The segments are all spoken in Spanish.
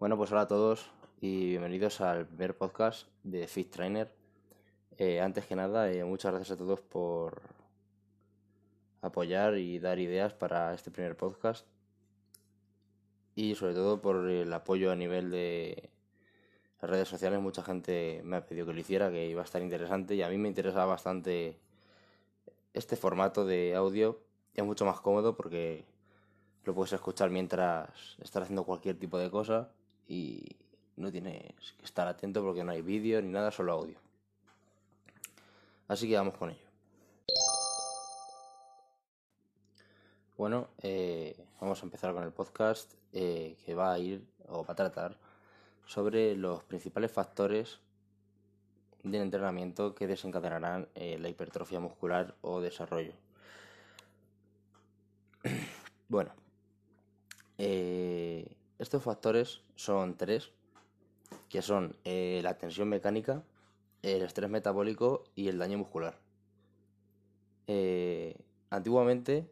Bueno, pues hola a todos y bienvenidos al primer podcast de Fit Trainer. Eh, antes que nada, eh, muchas gracias a todos por apoyar y dar ideas para este primer podcast. Y sobre todo por el apoyo a nivel de redes sociales. Mucha gente me ha pedido que lo hiciera, que iba a estar interesante y a mí me interesa bastante este formato de audio. Es mucho más cómodo porque lo puedes escuchar mientras estás haciendo cualquier tipo de cosa y no tienes que estar atento porque no hay vídeo ni nada, solo audio. Así que vamos con ello. Bueno, eh, vamos a empezar con el podcast eh, que va a ir o va a tratar sobre los principales factores del entrenamiento que desencadenarán eh, la hipertrofia muscular o desarrollo. bueno, estos factores son tres, que son eh, la tensión mecánica, el estrés metabólico y el daño muscular. Eh, antiguamente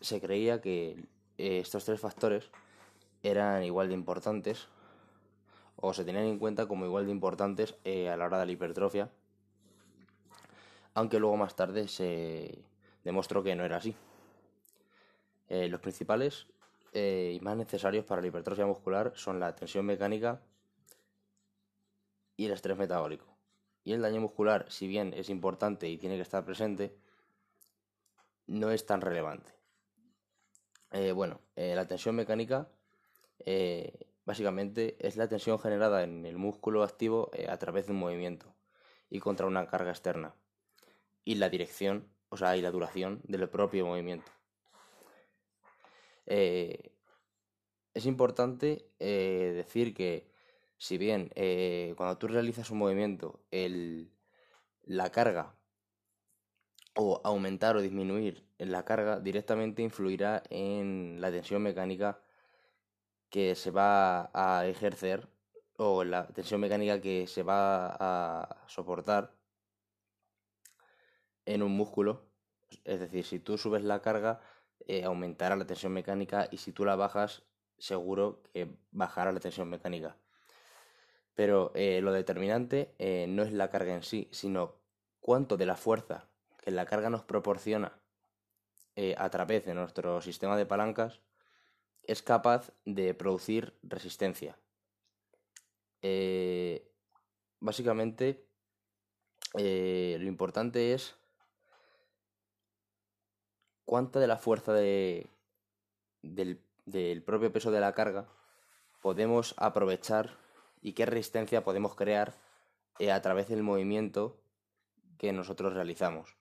se creía que eh, estos tres factores eran igual de importantes o se tenían en cuenta como igual de importantes a la hora de la hipertrofia, aunque luego más tarde se demostró que no era así. los principales y más necesarios para la hipertrofia muscular son la tensión mecánica y el estrés metabólico. Y el daño muscular, si bien es importante y tiene que estar presente, no es tan relevante. Eh, bueno, eh, la tensión mecánica eh, básicamente es la tensión generada en el músculo activo a través de un movimiento y contra una carga externa. Y la dirección, o sea, y la duración del propio movimiento. Es importante decir que si bien eh, cuando tú realizas un movimiento, el, la carga o aumentar o disminuir la carga directamente influirá en la tensión mecánica que se va a ejercer o la tensión mecánica que se va a soportar en un músculo. Es decir, si tú subes la carga, eh, aumentará la tensión mecánica y si tú la bajas, seguro que bajará la tensión mecánica. Pero eh, lo determinante eh, no es la carga en sí, sino cuánto de la fuerza que la carga nos proporciona a través de nuestro sistema de palancas es capaz de producir resistencia. básicamente, lo importante es cuánta de la fuerza del propio peso de la carga podemos aprovechar y qué resistencia podemos crear eh, a través del movimiento que nosotros realizamos.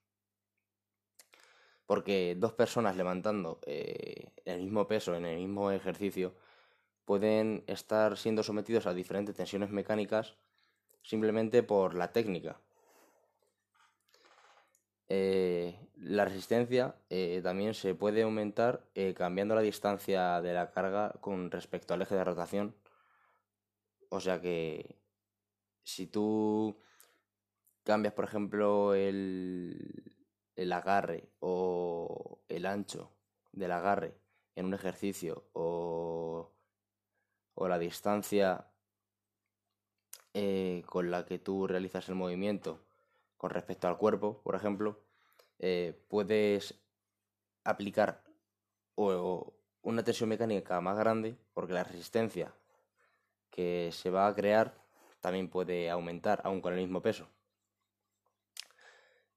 Porque dos personas levantando eh, el mismo peso en el mismo ejercicio pueden estar siendo sometidos a diferentes tensiones mecánicas simplemente por la técnica. Eh, la resistencia también se puede aumentar cambiando la distancia de la carga con respecto al eje de rotación. O sea que si tú cambias, por ejemplo, el, el agarre o el ancho del agarre en un ejercicio o, o la distancia eh, con la que tú realizas el movimiento con respecto al cuerpo, por ejemplo, eh, puedes aplicar o una tensión mecánica más grande porque la resistencia que se va a crear también puede aumentar, aún con el mismo peso.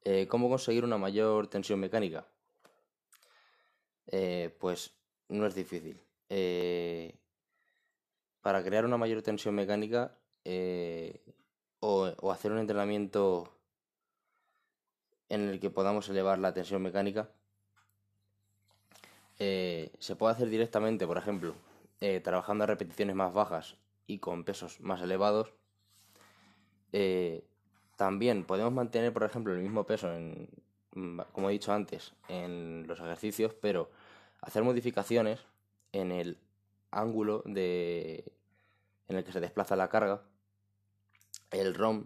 Eh, ¿Cómo conseguir una mayor tensión mecánica? Eh, pues no es difícil. Para crear una mayor tensión mecánica o, hacer un entrenamiento en el que podamos elevar la tensión mecánica, se puede hacer directamente, por ejemplo, trabajando a repeticiones más bajas y con pesos más elevados. Eh, también podemos mantener, por ejemplo, el mismo peso, en, mm, como he dicho antes, en los ejercicios, pero hacer modificaciones en el ángulo de, en el que se desplaza la carga, el ROM,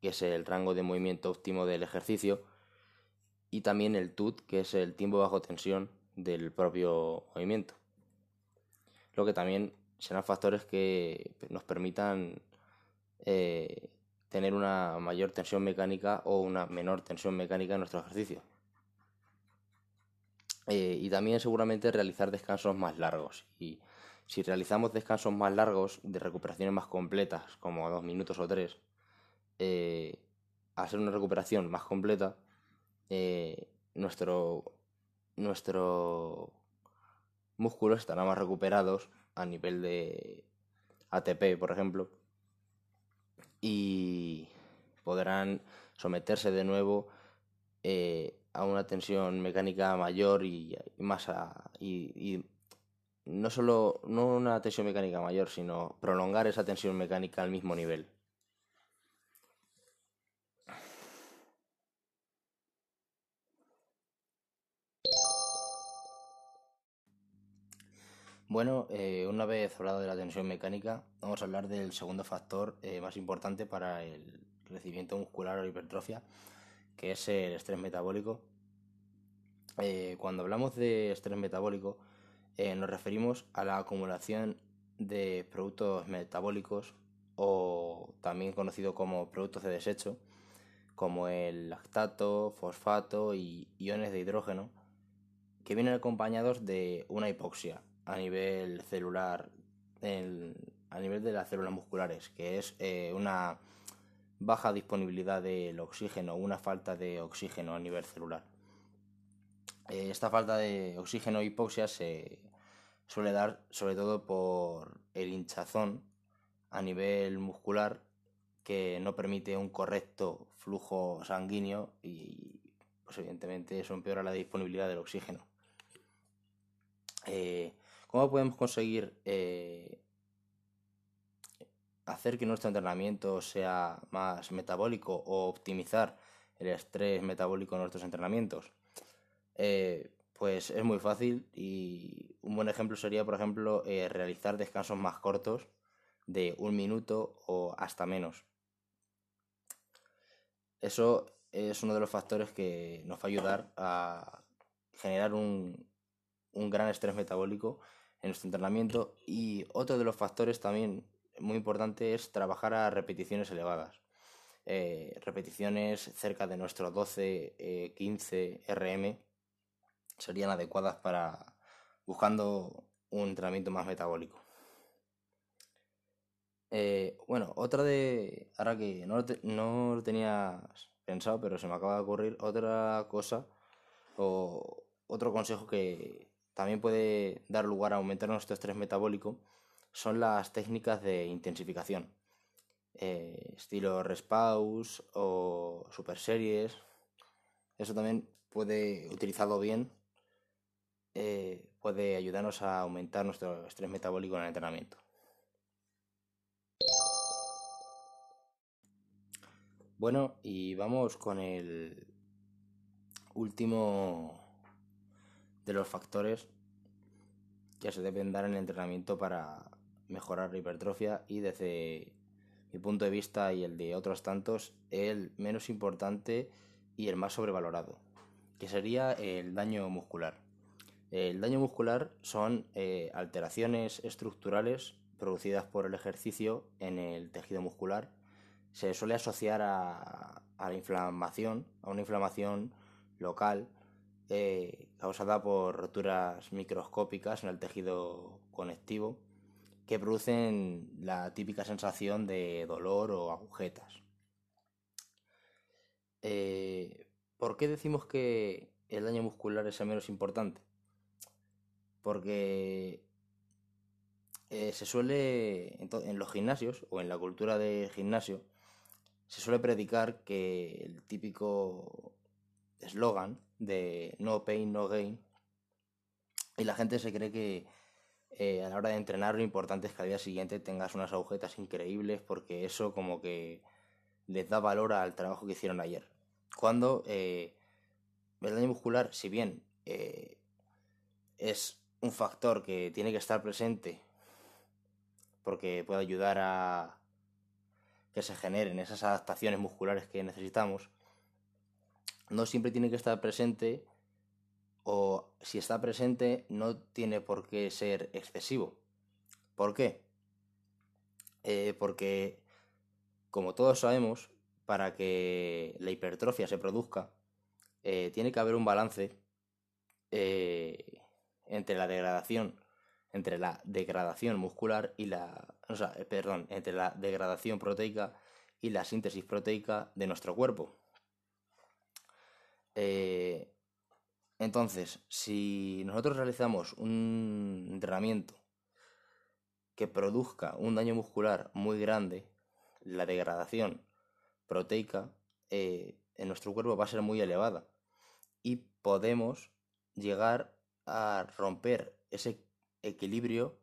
que es el rango de movimiento óptimo del ejercicio, y también el TUT, que es el tiempo bajo tensión del propio movimiento. Lo que también serán factores que nos permitan eh, tener una mayor tensión mecánica o una menor tensión mecánica en nuestro ejercicio. Eh, y también seguramente realizar descansos más largos. Y si realizamos descansos más largos de recuperaciones más completas, como dos minutos o tres, eh, al ser una recuperación más completa, eh, nuestro, nuestro músculos estarán más recuperados a nivel de ATP, por ejemplo, y podrán someterse de nuevo eh, a una tensión mecánica mayor y, más y, no solo no una tensión mecánica mayor, sino prolongar esa tensión mecánica al mismo nivel. Bueno, eh, una vez hablado de la tensión mecánica, vamos a hablar del segundo factor eh, más importante para el crecimiento muscular o hipertrofia, que es el estrés metabólico. Eh, cuando hablamos de estrés metabólico, nos referimos a la acumulación de productos metabólicos o también conocido como productos de desecho, como el lactato, fosfato y iones de hidrógeno, que vienen acompañados de una hipoxia a nivel celular, a nivel de las células musculares, que es eh, una baja disponibilidad del oxígeno, una falta de oxígeno a nivel celular. Eh, esta falta de oxígeno hipoxia se suele dar sobre todo por el hinchazón a nivel muscular que no permite un correcto flujo sanguíneo y pues evidentemente eso empeora la disponibilidad del oxígeno. Eh, ¿Cómo podemos conseguir eh, hacer que nuestro entrenamiento sea más metabólico o optimizar el estrés metabólico en nuestros entrenamientos? Eh, pues es muy fácil y un buen ejemplo sería, por ejemplo, eh, realizar descansos más cortos de un minuto o hasta menos. Eso es uno de los factores que nos va a ayudar a generar un, un gran estrés metabólico en nuestro entrenamiento y otro de los factores también muy importante es trabajar a repeticiones elevadas. Eh, repeticiones cerca de nuestros 12, 15 RM serían adecuadas para buscando un entrenamiento más metabólico. Eh, bueno, otra de. Ahora que no, no lo tenías pensado, pero se me acaba de ocurrir otra cosa o otro consejo que, también puede dar lugar a aumentar nuestro estrés metabólico son las técnicas de intensificación. Eh, estilo respaus o super series. Eso también puede, utilizarlo bien, eh, puede ayudarnos a aumentar nuestro estrés metabólico en el entrenamiento. Bueno, y vamos con el último de los factores que se deben dar en el entrenamiento para mejorar la hipertrofia y desde mi punto de vista y el de otros tantos, el menos importante y el más sobrevalorado, que sería el daño muscular. El daño muscular son eh, alteraciones estructurales producidas por el ejercicio en el tejido muscular. Se suele asociar a, a la inflamación, a una inflamación local eh, causada por roturas microscópicas en el tejido conectivo que producen la típica sensación de dolor o agujetas. Eh, ¿Por qué decimos que el daño muscular es el menos importante? Porque eh, se suele, en, los gimnasios o en la cultura de gimnasio, se suele predicar que el típico eslogan de no pain, no gain. Y la gente se cree que eh, a la hora de entrenar lo importante es que al día siguiente tengas unas agujetas increíbles porque eso como que les da valor al trabajo que hicieron ayer. Cuando eh, el daño muscular, si bien eh, es un factor que tiene que estar presente porque puede ayudar a que se generen esas adaptaciones musculares que necesitamos, no siempre tiene que estar presente o si está presente no tiene por qué ser excesivo. ¿Por qué? Eh, porque, como todos sabemos, para que la hipertrofia se produzca, eh, tiene que haber un balance eh, entre la degradación, entre la degradación muscular y la, perdón, entre la degradación proteica y la síntesis proteica de nuestro cuerpo. Entonces, si nosotros realizamos un entrenamiento que produzca un daño muscular muy grande, la degradación proteica eh, en nuestro cuerpo va a ser muy elevada y podemos llegar a romper ese equilibrio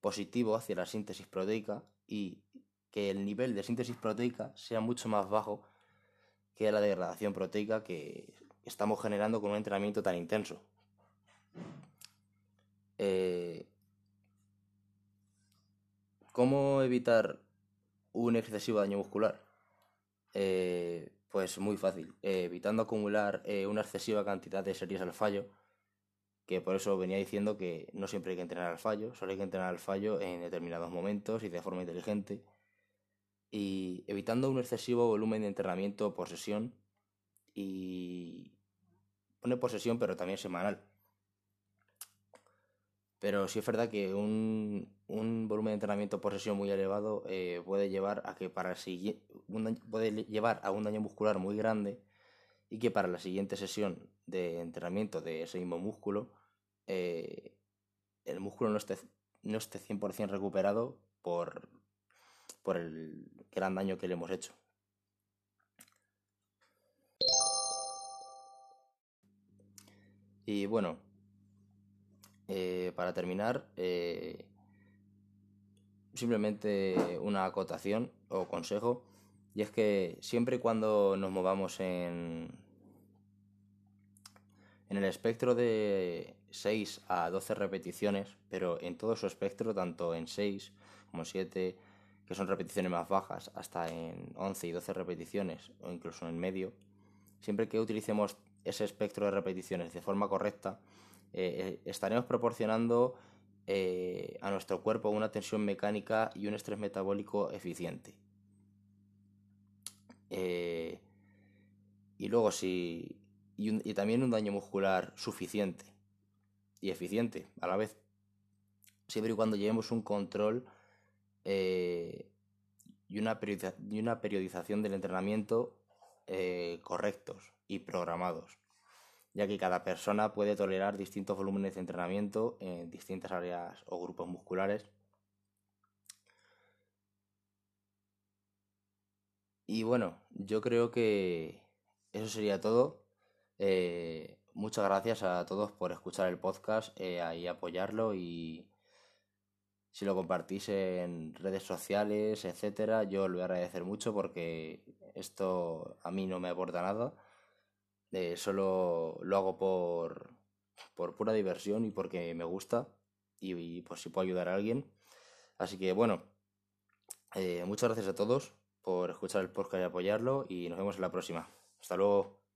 positivo hacia la síntesis proteica y que el nivel de síntesis proteica sea mucho más bajo que la degradación proteica que estamos generando con un entrenamiento tan intenso. Eh, ¿Cómo evitar un excesivo daño muscular? Eh, pues muy fácil, eh, evitando acumular una excesiva cantidad de series al fallo, que por eso venía diciendo que no siempre hay que entrenar al fallo, solo hay que entrenar al fallo en determinados momentos y de forma inteligente, y evitando un excesivo volumen de entrenamiento por sesión y pone por sesión pero también semanal. Pero sí es verdad que un, volumen de entrenamiento por sesión muy elevado eh, puede llevar a que para puede llevar a un daño muscular muy grande y que para la siguiente sesión de entrenamiento de ese mismo músculo eh, el músculo no esté, no esté 100% recuperado por, por el gran daño que le hemos hecho. Y bueno, eh, para terminar, eh, simplemente una acotación o consejo, y es que siempre cuando nos movamos en, en el espectro de 6 a 12 repeticiones, pero en todo su espectro, tanto en 6 como 7, que son repeticiones más bajas, hasta en 11 y 12 repeticiones, o incluso en medio, siempre que utilicemos ese espectro de repeticiones de forma correcta, eh, estaremos proporcionando eh, a nuestro cuerpo una tensión mecánica y un estrés metabólico eficiente. Eh, y luego si... Y, también un daño muscular suficiente y eficiente a la vez. Siempre y cuando llevemos un control y, una y una periodización del entrenamiento correctos y programados ya que cada persona puede tolerar distintos volúmenes de entrenamiento en distintas áreas o grupos musculares. Y bueno, yo creo que eso sería todo. Eh, muchas gracias a todos por escuchar el podcast eh, y apoyarlo y si lo compartís en redes sociales, etcétera, yo lo voy a agradecer mucho porque esto a mí no me aporta nada eh, solo lo hago por, por pura diversión y porque me gusta y, por si puedo ayudar a alguien. Así que bueno, eh, muchas gracias a todos por escuchar el podcast y apoyarlo y nos vemos en la próxima. Hasta luego.